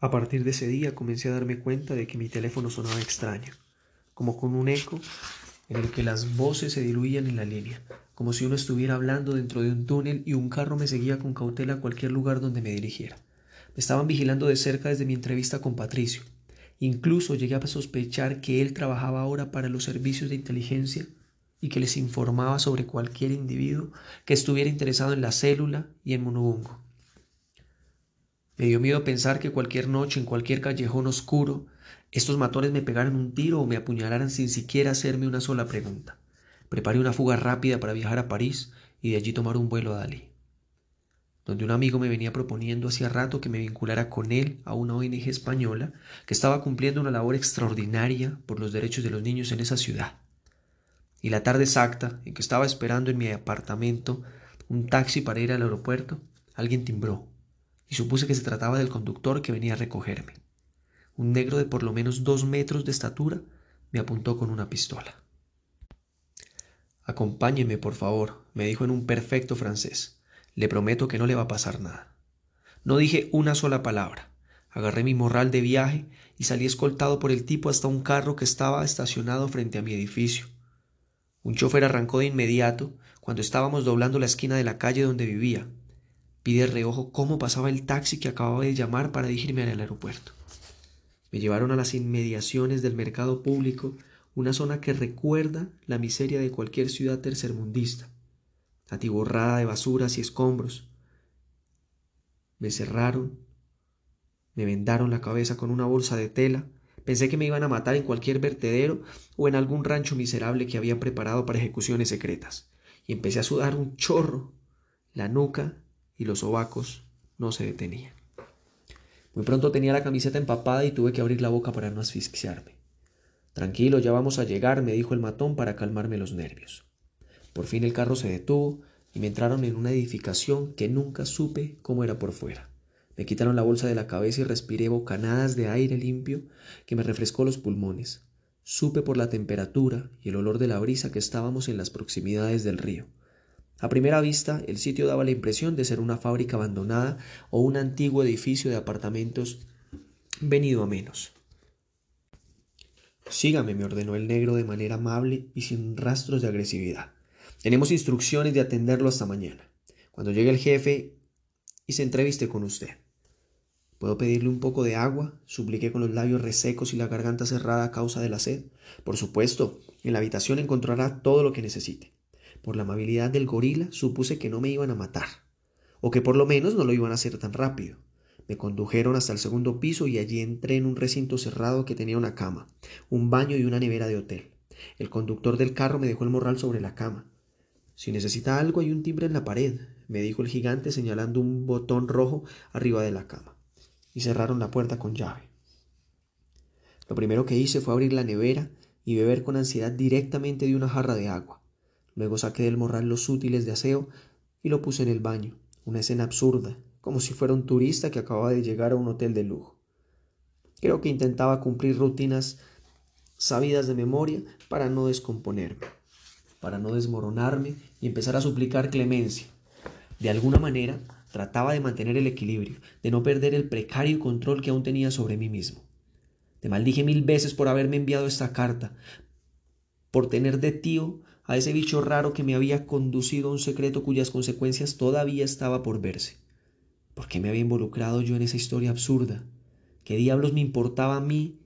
A partir de ese día comencé a darme cuenta de que mi teléfono sonaba extraño, como con un eco en el que las voces se diluían en la línea, como si uno estuviera hablando dentro de un túnel y un carro me seguía con cautela a cualquier lugar donde me dirigiera. Me estaban vigilando de cerca desde mi entrevista con Patricio. Incluso llegué a sospechar que él trabajaba ahora para los servicios de inteligencia y que les informaba sobre cualquier individuo que estuviera interesado en la célula y en Monobungo. Me dio miedo pensar que cualquier noche, en cualquier callejón oscuro, estos matones me pegaran un tiro o me apuñalaran sin siquiera hacerme una sola pregunta. Preparé una fuga rápida para viajar a París y de allí tomar un vuelo a Dalí, donde un amigo me venía proponiendo hacía rato que me vinculara con él a una ONG española que estaba cumpliendo una labor extraordinaria por los derechos de los niños en esa ciudad. Y la tarde exacta en que estaba esperando en mi apartamento un taxi para ir al aeropuerto, alguien timbró y supuse que se trataba del conductor que venía a recogerme. Un negro de por lo menos dos metros de estatura me apuntó con una pistola. Acompáñeme, por favor, me dijo en un perfecto francés. Le prometo que no le va a pasar nada. No dije una sola palabra. Agarré mi morral de viaje y salí escoltado por el tipo hasta un carro que estaba estacionado frente a mi edificio. Un chofer arrancó de inmediato cuando estábamos doblando la esquina de la calle donde vivía, Vi de reojo cómo pasaba el taxi que acababa de llamar para dirigirme al aeropuerto. Me llevaron a las inmediaciones del mercado público, una zona que recuerda la miseria de cualquier ciudad tercermundista, atiborrada de basuras y escombros. Me cerraron, me vendaron la cabeza con una bolsa de tela, pensé que me iban a matar en cualquier vertedero o en algún rancho miserable que habían preparado para ejecuciones secretas, y empecé a sudar un chorro. La nuca y los sobacos no se detenían. Muy pronto tenía la camiseta empapada y tuve que abrir la boca para no asfixiarme. Tranquilo, ya vamos a llegar, me dijo el matón para calmarme los nervios. Por fin el carro se detuvo y me entraron en una edificación que nunca supe cómo era por fuera. Me quitaron la bolsa de la cabeza y respiré bocanadas de aire limpio que me refrescó los pulmones. Supe por la temperatura y el olor de la brisa que estábamos en las proximidades del río. A primera vista, el sitio daba la impresión de ser una fábrica abandonada o un antiguo edificio de apartamentos venido a menos. Sígame, me ordenó el negro de manera amable y sin rastros de agresividad. Tenemos instrucciones de atenderlo hasta mañana, cuando llegue el jefe y se entreviste con usted. ¿Puedo pedirle un poco de agua? supliqué con los labios resecos y la garganta cerrada a causa de la sed. Por supuesto, en la habitación encontrará todo lo que necesite. Por la amabilidad del gorila supuse que no me iban a matar, o que por lo menos no lo iban a hacer tan rápido. Me condujeron hasta el segundo piso y allí entré en un recinto cerrado que tenía una cama, un baño y una nevera de hotel. El conductor del carro me dejó el morral sobre la cama. Si necesita algo hay un timbre en la pared, me dijo el gigante señalando un botón rojo arriba de la cama. Y cerraron la puerta con llave. Lo primero que hice fue abrir la nevera y beber con ansiedad directamente de una jarra de agua. Luego saqué del morral los útiles de aseo y lo puse en el baño. Una escena absurda, como si fuera un turista que acababa de llegar a un hotel de lujo. Creo que intentaba cumplir rutinas sabidas de memoria para no descomponerme, para no desmoronarme y empezar a suplicar clemencia. De alguna manera trataba de mantener el equilibrio, de no perder el precario control que aún tenía sobre mí mismo. Te maldije mil veces por haberme enviado esta carta, por tener de tío a ese bicho raro que me había conducido a un secreto cuyas consecuencias todavía estaba por verse. ¿Por qué me había involucrado yo en esa historia absurda? ¿Qué diablos me importaba a mí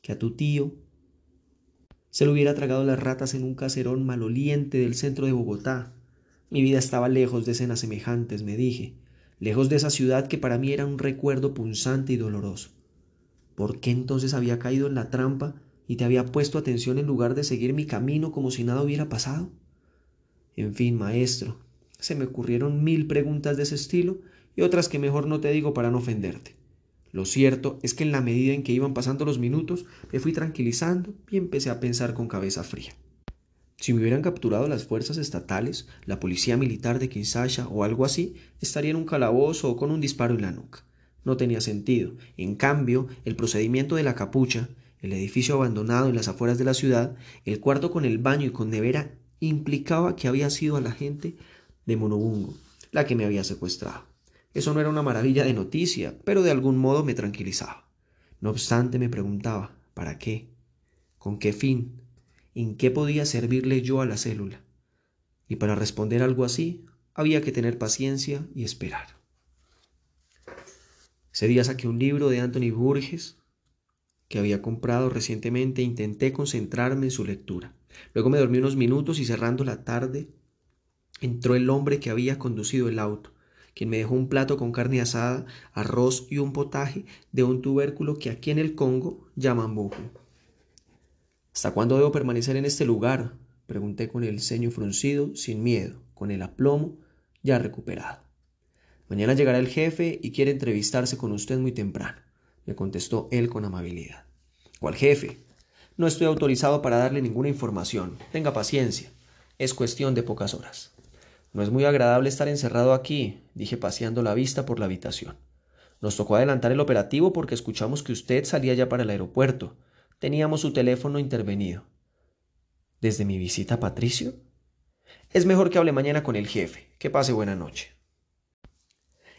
que a tu tío se lo hubiera tragado las ratas en un caserón maloliente del centro de Bogotá? Mi vida estaba lejos de escenas semejantes, me dije, lejos de esa ciudad que para mí era un recuerdo punzante y doloroso. ¿Por qué entonces había caído en la trampa y te había puesto atención en lugar de seguir mi camino como si nada hubiera pasado? En fin, maestro, se me ocurrieron mil preguntas de ese estilo y otras que mejor no te digo para no ofenderte. Lo cierto es que en la medida en que iban pasando los minutos, me fui tranquilizando y empecé a pensar con cabeza fría. Si me hubieran capturado las fuerzas estatales, la policía militar de Kinshasa o algo así, estaría en un calabozo o con un disparo en la nuca. No tenía sentido. En cambio, el procedimiento de la capucha el edificio abandonado en las afueras de la ciudad, el cuarto con el baño y con nevera implicaba que había sido a la gente de Monobungo la que me había secuestrado. Eso no era una maravilla de noticia, pero de algún modo me tranquilizaba. No obstante, me preguntaba, ¿para qué? ¿Con qué fin? ¿En qué podía servirle yo a la célula? Y para responder algo así, había que tener paciencia y esperar. Ese día saqué un libro de Anthony Burgess que había comprado recientemente e intenté concentrarme en su lectura. Luego me dormí unos minutos y cerrando la tarde entró el hombre que había conducido el auto, quien me dejó un plato con carne asada, arroz y un potaje de un tubérculo que aquí en el Congo llaman bujo. ¿Hasta cuándo debo permanecer en este lugar? pregunté con el ceño fruncido, sin miedo, con el aplomo ya recuperado. Mañana llegará el jefe y quiere entrevistarse con usted muy temprano, me contestó él con amabilidad. ¿Cuál jefe? No estoy autorizado para darle ninguna información. Tenga paciencia. Es cuestión de pocas horas. No es muy agradable estar encerrado aquí, dije paseando la vista por la habitación. Nos tocó adelantar el operativo porque escuchamos que usted salía ya para el aeropuerto. Teníamos su teléfono intervenido. ¿Desde mi visita a Patricio? Es mejor que hable mañana con el jefe. Que pase buena noche.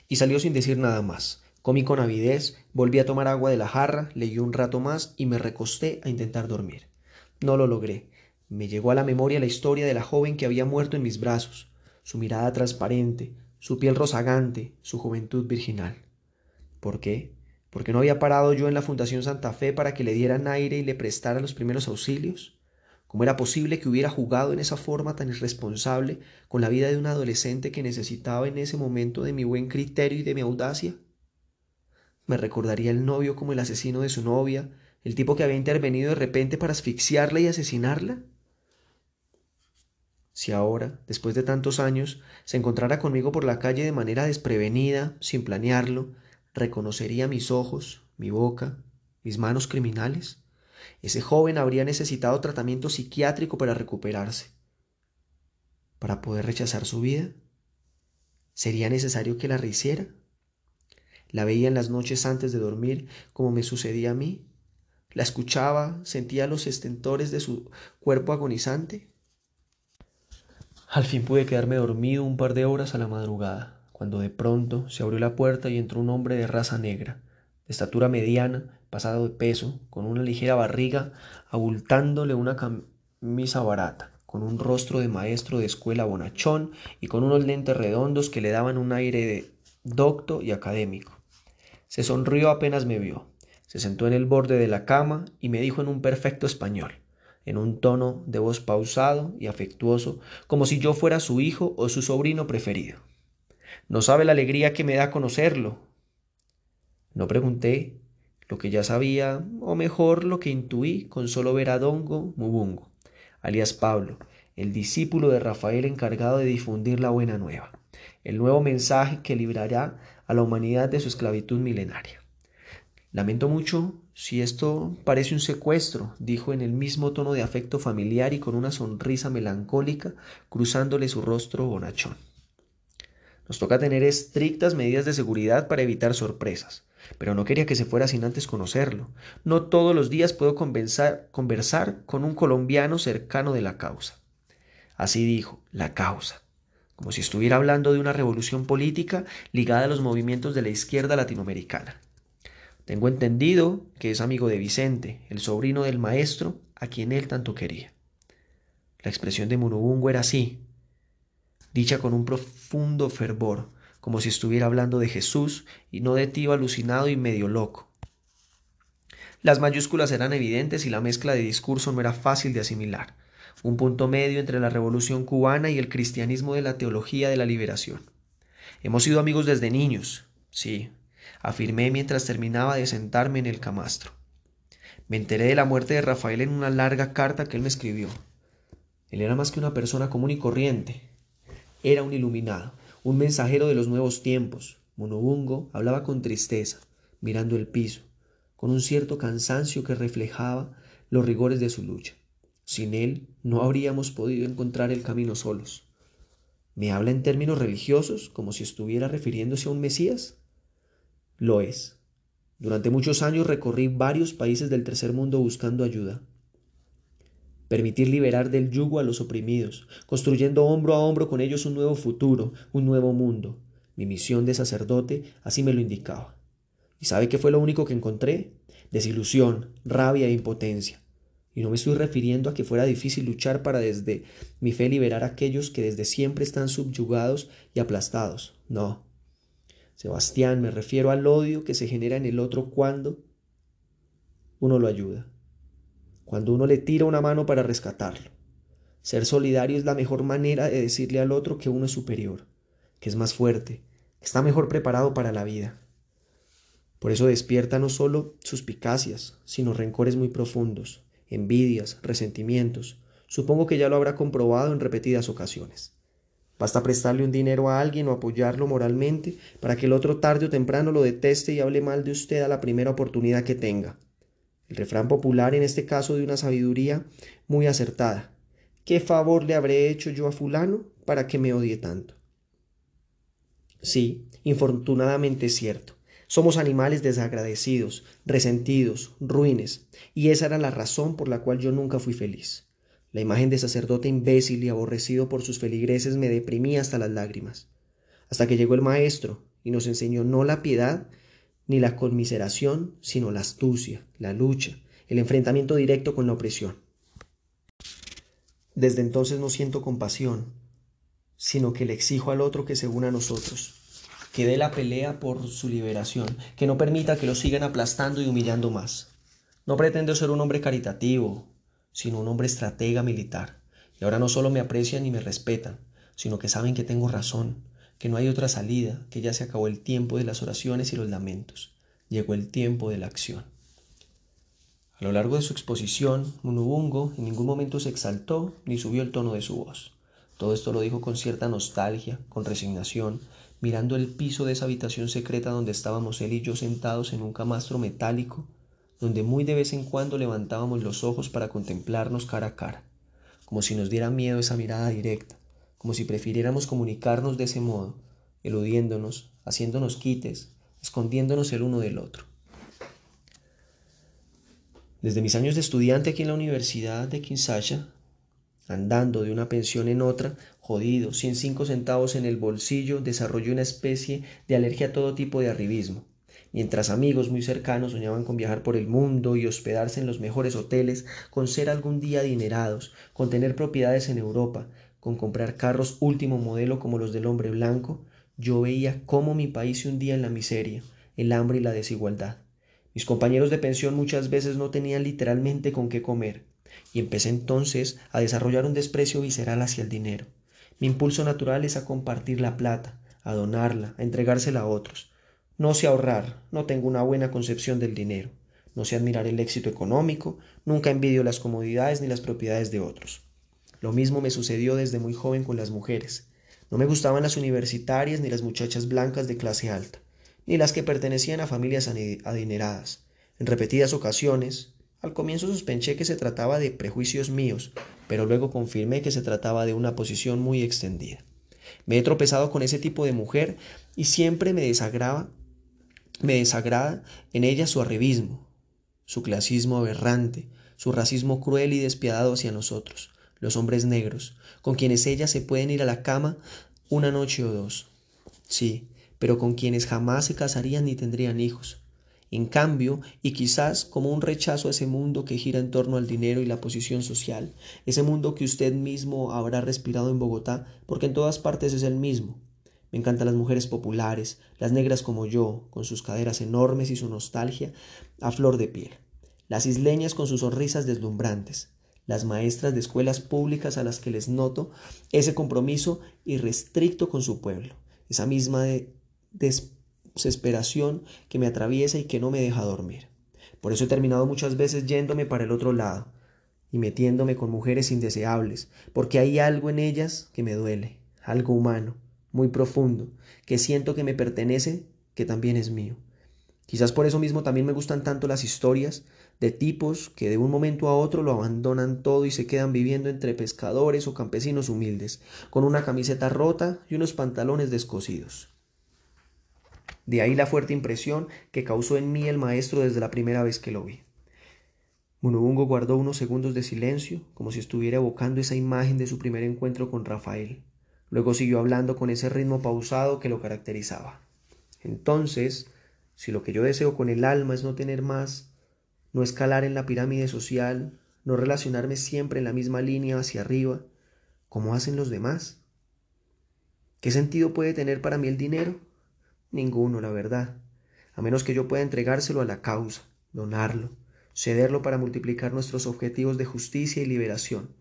Y salió sin decir nada más. Comí con avidez, volví a tomar agua de la jarra, leí un rato más y me recosté a intentar dormir. No lo logré. Me llegó a la memoria la historia de la joven que había muerto en mis brazos su mirada transparente, su piel rozagante, su juventud virginal. ¿Por qué? ¿Porque no había parado yo en la Fundación Santa Fe para que le dieran aire y le prestara los primeros auxilios? ¿Cómo era posible que hubiera jugado en esa forma tan irresponsable con la vida de un adolescente que necesitaba en ese momento de mi buen criterio y de mi audacia? ¿Me recordaría el novio como el asesino de su novia, el tipo que había intervenido de repente para asfixiarla y asesinarla? Si ahora, después de tantos años, se encontrara conmigo por la calle de manera desprevenida, sin planearlo, ¿reconocería mis ojos, mi boca, mis manos criminales? Ese joven habría necesitado tratamiento psiquiátrico para recuperarse. ¿Para poder rechazar su vida? ¿Sería necesario que la rehiciera? La veía en las noches antes de dormir, como me sucedía a mí. La escuchaba, sentía los estentores de su cuerpo agonizante. Al fin pude quedarme dormido un par de horas a la madrugada, cuando de pronto se abrió la puerta y entró un hombre de raza negra, de estatura mediana, pasado de peso, con una ligera barriga, abultándole una camisa barata, con un rostro de maestro de escuela bonachón y con unos lentes redondos que le daban un aire de docto y académico. Se sonrió apenas me vio, se sentó en el borde de la cama y me dijo en un perfecto español en un tono de voz pausado y afectuoso, como si yo fuera su hijo o su sobrino preferido. No sabe la alegría que me da conocerlo. No pregunté lo que ya sabía, o mejor lo que intuí con solo ver a Dongo Mubungo, alias Pablo, el discípulo de Rafael encargado de difundir la buena nueva, el nuevo mensaje que librará a la humanidad de su esclavitud milenaria. Lamento mucho si esto parece un secuestro, dijo en el mismo tono de afecto familiar y con una sonrisa melancólica cruzándole su rostro bonachón. Nos toca tener estrictas medidas de seguridad para evitar sorpresas, pero no quería que se fuera sin antes conocerlo. No todos los días puedo conversar con un colombiano cercano de la causa. Así dijo, la causa, como si estuviera hablando de una revolución política ligada a los movimientos de la izquierda latinoamericana. Tengo entendido que es amigo de Vicente, el sobrino del maestro a quien él tanto quería. La expresión de Munubungo era así, dicha con un profundo fervor, como si estuviera hablando de Jesús y no de tío alucinado y medio loco. Las mayúsculas eran evidentes y la mezcla de discurso no era fácil de asimilar, un punto medio entre la revolución cubana y el cristianismo de la teología de la liberación. Hemos sido amigos desde niños, sí, afirmé mientras terminaba de sentarme en el camastro. Me enteré de la muerte de Rafael en una larga carta que él me escribió. Él era más que una persona común y corriente. Era un iluminado, un mensajero de los nuevos tiempos. Monobungo hablaba con tristeza, mirando el piso, con un cierto cansancio que reflejaba los rigores de su lucha. Sin él no habríamos podido encontrar el camino solos. ¿Me habla en términos religiosos, como si estuviera refiriéndose a un Mesías? Lo es. Durante muchos años recorrí varios países del tercer mundo buscando ayuda. Permitir liberar del yugo a los oprimidos, construyendo hombro a hombro con ellos un nuevo futuro, un nuevo mundo. Mi misión de sacerdote así me lo indicaba. ¿Y sabe qué fue lo único que encontré? Desilusión, rabia e impotencia. Y no me estoy refiriendo a que fuera difícil luchar para desde mi fe liberar a aquellos que desde siempre están subyugados y aplastados. No, Sebastián, me refiero al odio que se genera en el otro cuando uno lo ayuda, cuando uno le tira una mano para rescatarlo. Ser solidario es la mejor manera de decirle al otro que uno es superior, que es más fuerte, que está mejor preparado para la vida. Por eso despierta no solo suspicacias, sino rencores muy profundos, envidias, resentimientos. Supongo que ya lo habrá comprobado en repetidas ocasiones. Basta prestarle un dinero a alguien o apoyarlo moralmente para que el otro tarde o temprano lo deteste y hable mal de usted a la primera oportunidad que tenga. El refrán popular en este caso de una sabiduría muy acertada. ¿Qué favor le habré hecho yo a fulano para que me odie tanto? Sí, infortunadamente es cierto. Somos animales desagradecidos, resentidos, ruines, y esa era la razón por la cual yo nunca fui feliz. La imagen de sacerdote imbécil y aborrecido por sus feligreses me deprimía hasta las lágrimas, hasta que llegó el maestro y nos enseñó no la piedad ni la conmiseración, sino la astucia, la lucha, el enfrentamiento directo con la opresión. Desde entonces no siento compasión, sino que le exijo al otro que se una a nosotros, que dé la pelea por su liberación, que no permita que lo sigan aplastando y humillando más. No pretendo ser un hombre caritativo, sino un hombre estratega militar. Y ahora no solo me aprecian y me respetan, sino que saben que tengo razón, que no hay otra salida, que ya se acabó el tiempo de las oraciones y los lamentos. Llegó el tiempo de la acción. A lo largo de su exposición, Munubungo en ningún momento se exaltó ni subió el tono de su voz. Todo esto lo dijo con cierta nostalgia, con resignación, mirando el piso de esa habitación secreta donde estábamos él y yo sentados en un camastro metálico donde muy de vez en cuando levantábamos los ojos para contemplarnos cara a cara, como si nos diera miedo esa mirada directa, como si prefiriéramos comunicarnos de ese modo, eludiéndonos, haciéndonos quites, escondiéndonos el uno del otro. Desde mis años de estudiante aquí en la Universidad de Kinshasa, andando de una pensión en otra, jodido, cinco centavos en el bolsillo, desarrollé una especie de alergia a todo tipo de arribismo mientras amigos muy cercanos soñaban con viajar por el mundo y hospedarse en los mejores hoteles, con ser algún día adinerados, con tener propiedades en Europa, con comprar carros último modelo como los del hombre blanco, yo veía cómo mi país se hundía en la miseria, el hambre y la desigualdad. Mis compañeros de pensión muchas veces no tenían literalmente con qué comer, y empecé entonces a desarrollar un desprecio visceral hacia el dinero. Mi impulso natural es a compartir la plata, a donarla, a entregársela a otros. No sé ahorrar, no tengo una buena concepción del dinero, no sé admirar el éxito económico, nunca envidio las comodidades ni las propiedades de otros. Lo mismo me sucedió desde muy joven con las mujeres. No me gustaban las universitarias ni las muchachas blancas de clase alta, ni las que pertenecían a familias adineradas. En repetidas ocasiones, al comienzo sospeché que se trataba de prejuicios míos, pero luego confirmé que se trataba de una posición muy extendida. Me he tropezado con ese tipo de mujer y siempre me desagraba me desagrada en ella su arribismo, su clasismo aberrante, su racismo cruel y despiadado hacia nosotros, los hombres negros, con quienes ellas se pueden ir a la cama una noche o dos. Sí, pero con quienes jamás se casarían ni tendrían hijos. En cambio, y quizás como un rechazo a ese mundo que gira en torno al dinero y la posición social, ese mundo que usted mismo habrá respirado en Bogotá, porque en todas partes es el mismo, me encantan las mujeres populares, las negras como yo, con sus caderas enormes y su nostalgia a flor de piel. Las isleñas con sus sonrisas deslumbrantes. Las maestras de escuelas públicas a las que les noto ese compromiso irrestricto con su pueblo. Esa misma desesperación que me atraviesa y que no me deja dormir. Por eso he terminado muchas veces yéndome para el otro lado y metiéndome con mujeres indeseables, porque hay algo en ellas que me duele, algo humano muy profundo, que siento que me pertenece, que también es mío. Quizás por eso mismo también me gustan tanto las historias de tipos que de un momento a otro lo abandonan todo y se quedan viviendo entre pescadores o campesinos humildes, con una camiseta rota y unos pantalones descosidos. De ahí la fuerte impresión que causó en mí el maestro desde la primera vez que lo vi. Munubungo guardó unos segundos de silencio, como si estuviera evocando esa imagen de su primer encuentro con Rafael. Luego siguió hablando con ese ritmo pausado que lo caracterizaba. Entonces, si lo que yo deseo con el alma es no tener más, no escalar en la pirámide social, no relacionarme siempre en la misma línea hacia arriba, como hacen los demás. ¿Qué sentido puede tener para mí el dinero? Ninguno, la verdad, a menos que yo pueda entregárselo a la causa, donarlo, cederlo para multiplicar nuestros objetivos de justicia y liberación.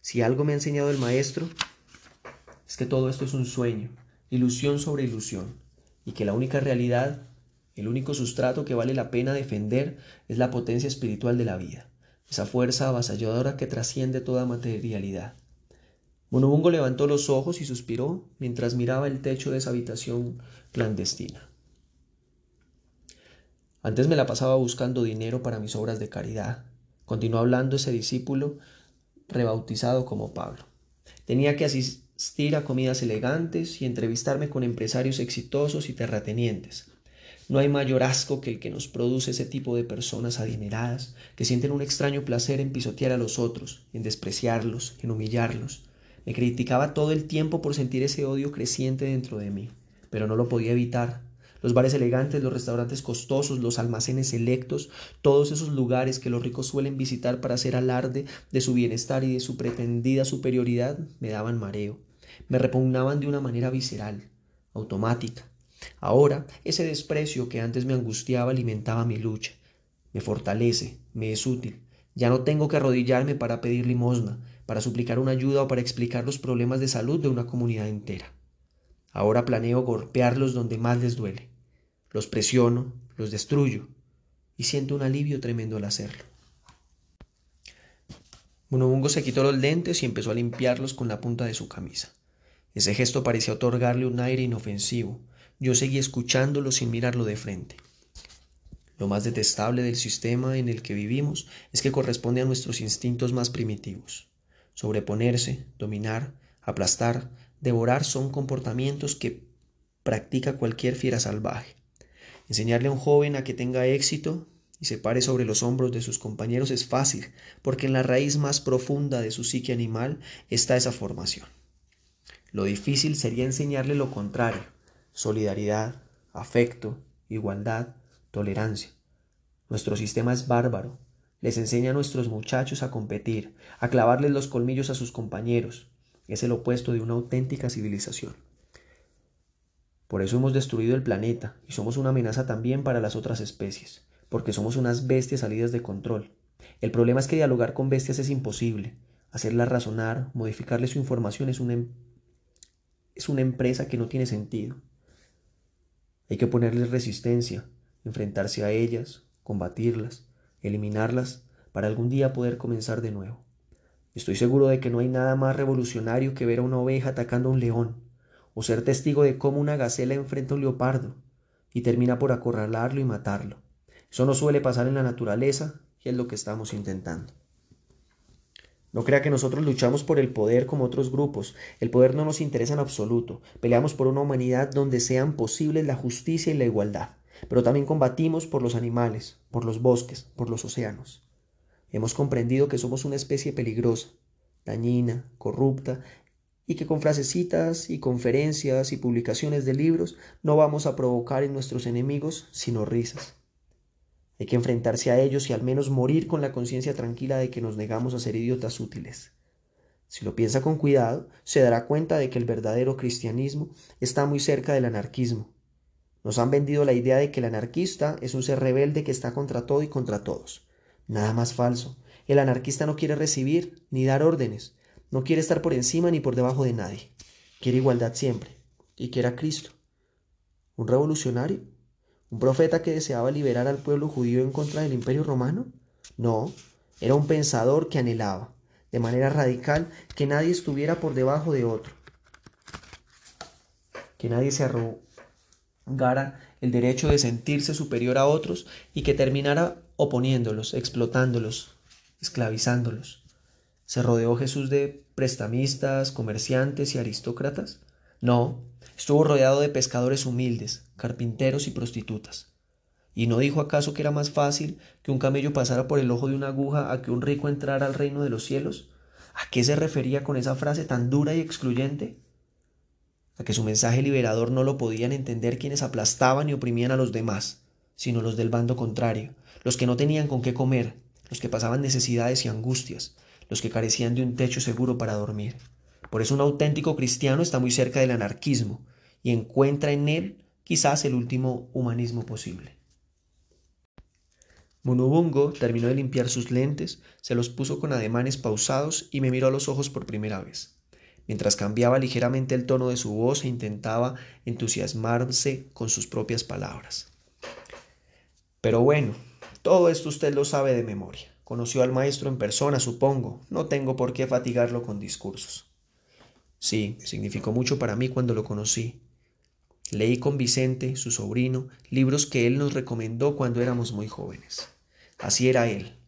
Si algo me ha enseñado el Maestro, es que todo esto es un sueño, ilusión sobre ilusión, y que la única realidad, el único sustrato que vale la pena defender es la potencia espiritual de la vida, esa fuerza avasalladora que trasciende toda materialidad. Monobungo levantó los ojos y suspiró mientras miraba el techo de esa habitación clandestina. Antes me la pasaba buscando dinero para mis obras de caridad. Continuó hablando ese discípulo rebautizado como Pablo. Tenía que asistir a comidas elegantes y entrevistarme con empresarios exitosos y terratenientes. No hay mayor asco que el que nos produce ese tipo de personas adineradas, que sienten un extraño placer en pisotear a los otros, en despreciarlos, en humillarlos. Me criticaba todo el tiempo por sentir ese odio creciente dentro de mí, pero no lo podía evitar los bares elegantes, los restaurantes costosos, los almacenes selectos, todos esos lugares que los ricos suelen visitar para hacer alarde de su bienestar y de su pretendida superioridad, me daban mareo, me repugnaban de una manera visceral, automática. Ahora, ese desprecio que antes me angustiaba alimentaba mi lucha, me fortalece, me es útil. Ya no tengo que arrodillarme para pedir limosna, para suplicar una ayuda o para explicar los problemas de salud de una comunidad entera. Ahora planeo golpearlos donde más les duele, los presiono, los destruyo y siento un alivio tremendo al hacerlo. Munobungo se quitó los lentes y empezó a limpiarlos con la punta de su camisa. Ese gesto parecía otorgarle un aire inofensivo. Yo seguí escuchándolo sin mirarlo de frente. Lo más detestable del sistema en el que vivimos es que corresponde a nuestros instintos más primitivos. Sobreponerse, dominar, aplastar, devorar son comportamientos que practica cualquier fiera salvaje. Enseñarle a un joven a que tenga éxito y se pare sobre los hombros de sus compañeros es fácil, porque en la raíz más profunda de su psique animal está esa formación. Lo difícil sería enseñarle lo contrario, solidaridad, afecto, igualdad, tolerancia. Nuestro sistema es bárbaro. Les enseña a nuestros muchachos a competir, a clavarles los colmillos a sus compañeros. Es el opuesto de una auténtica civilización. Por eso hemos destruido el planeta y somos una amenaza también para las otras especies, porque somos unas bestias salidas de control. El problema es que dialogar con bestias es imposible. Hacerlas razonar, modificarles su información es una, em-, es una empresa que no tiene sentido. Hay que ponerles resistencia, enfrentarse a ellas, combatirlas, eliminarlas, para algún día poder comenzar de nuevo. Estoy seguro de que no hay nada más revolucionario que ver a una oveja atacando a un león, o ser testigo de cómo una gacela enfrenta a un leopardo y termina por acorralarlo y matarlo. Eso no suele pasar en la naturaleza y es lo que estamos intentando. No crea que nosotros luchamos por el poder como otros grupos. El poder no nos interesa en absoluto. Peleamos por una humanidad donde sean posibles la justicia y la igualdad. Pero también combatimos por los animales, por los bosques, por los océanos. Hemos comprendido que somos una especie peligrosa, dañina, corrupta y que con frasecitas y conferencias y publicaciones de libros no vamos a provocar en nuestros enemigos sino risas. Hay que enfrentarse a ellos y al menos morir con la conciencia tranquila de que nos negamos a ser idiotas útiles. Si lo piensa con cuidado, se dará cuenta de que el verdadero cristianismo está muy cerca del anarquismo. Nos han vendido la idea de que el anarquista es un ser rebelde que está contra todo y contra todos. Nada más falso. El anarquista no quiere recibir ni dar órdenes, no quiere estar por encima ni por debajo de nadie. Quiere igualdad siempre. Y quiere Cristo. ¿Un revolucionario? ¿Un profeta que deseaba liberar al pueblo judío en contra del imperio romano? No, era un pensador que anhelaba, de manera radical, que nadie estuviera por debajo de otro. Que nadie se arrogara el derecho de sentirse superior a otros y que terminara oponiéndolos, explotándolos, esclavizándolos. ¿Se rodeó Jesús de prestamistas, comerciantes y aristócratas? No, estuvo rodeado de pescadores humildes, carpinteros y prostitutas. ¿Y no dijo acaso que era más fácil que un camello pasara por el ojo de una aguja a que un rico entrara al reino de los cielos? ¿A qué se refería con esa frase tan dura y excluyente? A que su mensaje liberador no lo podían entender quienes aplastaban y oprimían a los demás, sino los del bando contrario, los que no tenían con qué comer, los que pasaban necesidades y angustias, los que carecían de un techo seguro para dormir. Por eso un auténtico cristiano está muy cerca del anarquismo y encuentra en él quizás el último humanismo posible. Munubungo terminó de limpiar sus lentes, se los puso con ademanes pausados y me miró a los ojos por primera vez, mientras cambiaba ligeramente el tono de su voz e intentaba entusiasmarse con sus propias palabras. Pero bueno, todo esto usted lo sabe de memoria. Conoció al maestro en persona, supongo. No tengo por qué fatigarlo con discursos. Sí, significó mucho para mí cuando lo conocí. Leí con Vicente, su sobrino, libros que él nos recomendó cuando éramos muy jóvenes. Así era él.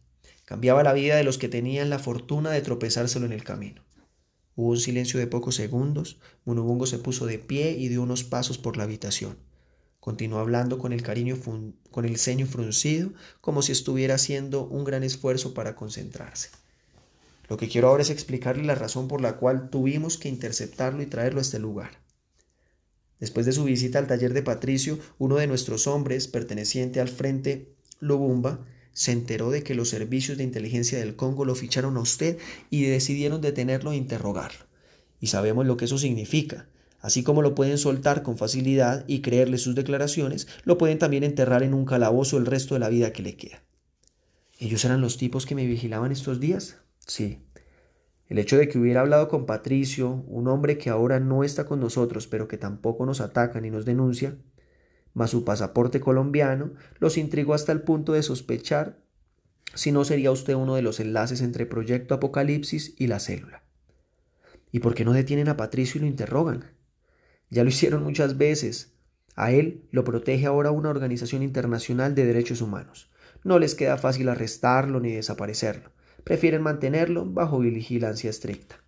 Cambiaba la vida de los que tenían la fortuna de tropezárselo en el camino. Hubo un silencio de pocos segundos. Munubungo se puso de pie y dio unos pasos por la habitación. Continuó hablando con el, cariño con el ceño fruncido, como si estuviera haciendo un gran esfuerzo para concentrarse. Lo que quiero ahora es explicarle la razón por la cual tuvimos que interceptarlo y traerlo a este lugar. Después de su visita al taller de Patricio, uno de nuestros hombres, perteneciente al Frente Lobumba, se enteró de que los servicios de inteligencia del Congo lo ficharon a usted y decidieron detenerlo e interrogarlo. Y sabemos lo que eso significa. Así como lo pueden soltar con facilidad y creerle sus declaraciones, lo pueden también enterrar en un calabozo el resto de la vida que le queda. ¿Ellos eran los tipos que me vigilaban estos días? Sí. El hecho de que hubiera hablado con Patricio, un hombre que ahora no está con nosotros, pero que tampoco nos ataca ni nos denuncia, más su pasaporte colombiano, los intrigó hasta el punto de sospechar si no sería usted uno de los enlaces entre Proyecto Apocalipsis y la célula. ¿Y por qué no detienen a Patricio y lo interrogan? Ya lo hicieron muchas veces. A él lo protege ahora una organización internacional de derechos humanos. No les queda fácil arrestarlo ni desaparecerlo. Prefieren mantenerlo bajo vigilancia estricta.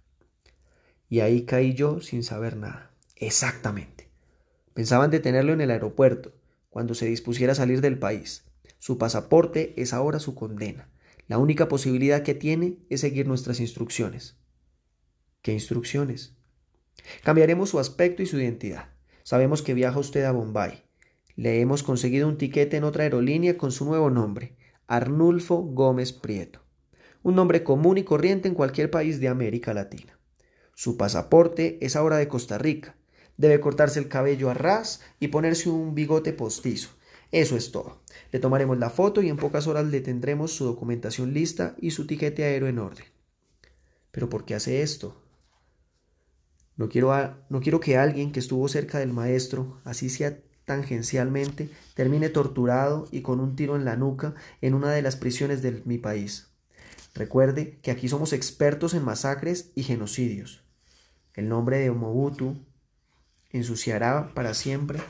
Y ahí caí yo sin saber nada. Exactamente. Pensaban detenerlo en el aeropuerto, cuando se dispusiera a salir del país. Su pasaporte es ahora su condena. La única posibilidad que tiene es seguir nuestras instrucciones. ¿Qué instrucciones? Cambiaremos su aspecto y su identidad. Sabemos que viaja usted a Bombay. Le hemos conseguido un tiquete en otra aerolínea con su nuevo nombre, Arnulfo Gómez Prieto. Un nombre común y corriente en cualquier país de América Latina. Su pasaporte es ahora de Costa Rica. Debe cortarse el cabello a ras y ponerse un bigote postizo. Eso es todo. Le tomaremos la foto y en pocas horas le tendremos su documentación lista y su tiquete aéreo en orden. ¿Pero por qué hace esto? No quiero, no quiero que alguien que estuvo cerca del maestro, así sea tangencialmente, termine torturado y con un tiro en la nuca en una de las prisiones de mi país. Recuerde que aquí somos expertos en masacres y genocidios. El nombre de Mobutu ensuciará para siempre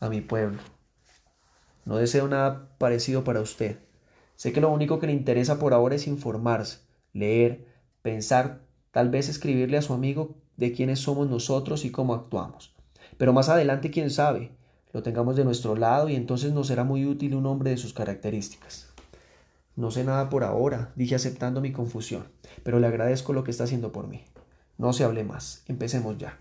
a mi pueblo. No deseo nada parecido para usted. Sé que lo único que le interesa por ahora es informarse, leer, pensar, tal vez escribirle a su amigo de quiénes somos nosotros y cómo actuamos. Pero más adelante, quién sabe, lo tengamos de nuestro lado y entonces nos será muy útil un hombre de sus características. No sé nada por ahora, dije aceptando mi confusión, pero le agradezco lo que está haciendo por mí. No se hable más, empecemos ya.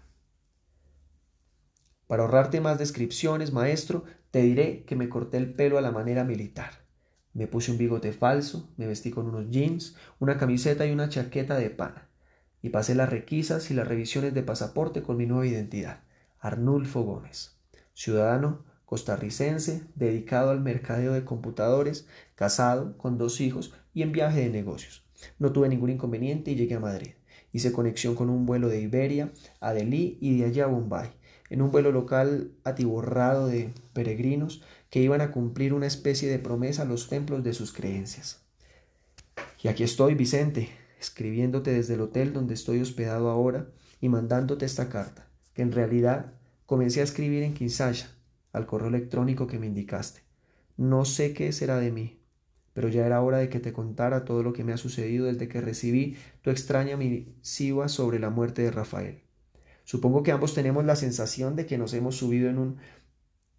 Para ahorrarte más descripciones, maestro, te diré que me corté el pelo a la manera militar. Me puse un bigote falso, me vestí con unos jeans, una camiseta y una chaqueta de pana y pasé las requisas y las revisiones de pasaporte con mi nueva identidad, Arnulfo Gómez, ciudadano costarricense dedicado al mercadeo de computadores, casado, con dos hijos y en viaje de negocios. No tuve ningún inconveniente y llegué a Madrid. Hice conexión con un vuelo de Iberia a Delhi y de allá a Bombay, en un vuelo local atiborrado de peregrinos que iban a cumplir una especie de promesa a los templos de sus creencias. Y aquí estoy, Vicente, escribiéndote desde el hotel donde estoy hospedado ahora y mandándote esta carta, que en realidad comencé a escribir en Kinshasa, al correo electrónico que me indicaste. No sé qué será de mí, pero ya era hora de que te contara todo lo que me ha sucedido desde que recibí tu extraña misiva sobre la muerte de Rafael. Supongo que ambos tenemos la sensación de que nos hemos subido en un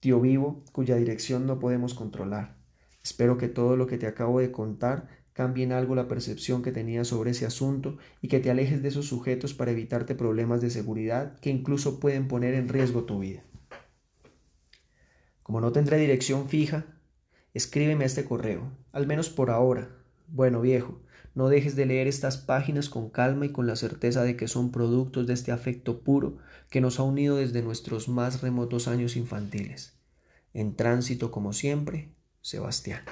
tío vivo cuya dirección no podemos controlar. Espero que todo lo que te acabo de contar cambie en algo la percepción que tenías sobre ese asunto y que te alejes de esos sujetos para evitarte problemas de seguridad que incluso pueden poner en riesgo tu vida. Como no tendré dirección fija, escríbeme este correo, al menos por ahora. Bueno, viejo, no dejes de leer estas páginas con calma y con la certeza de que son productos de este afecto puro que nos ha unido desde nuestros más remotos años infantiles. En tránsito, como siempre, Sebastián.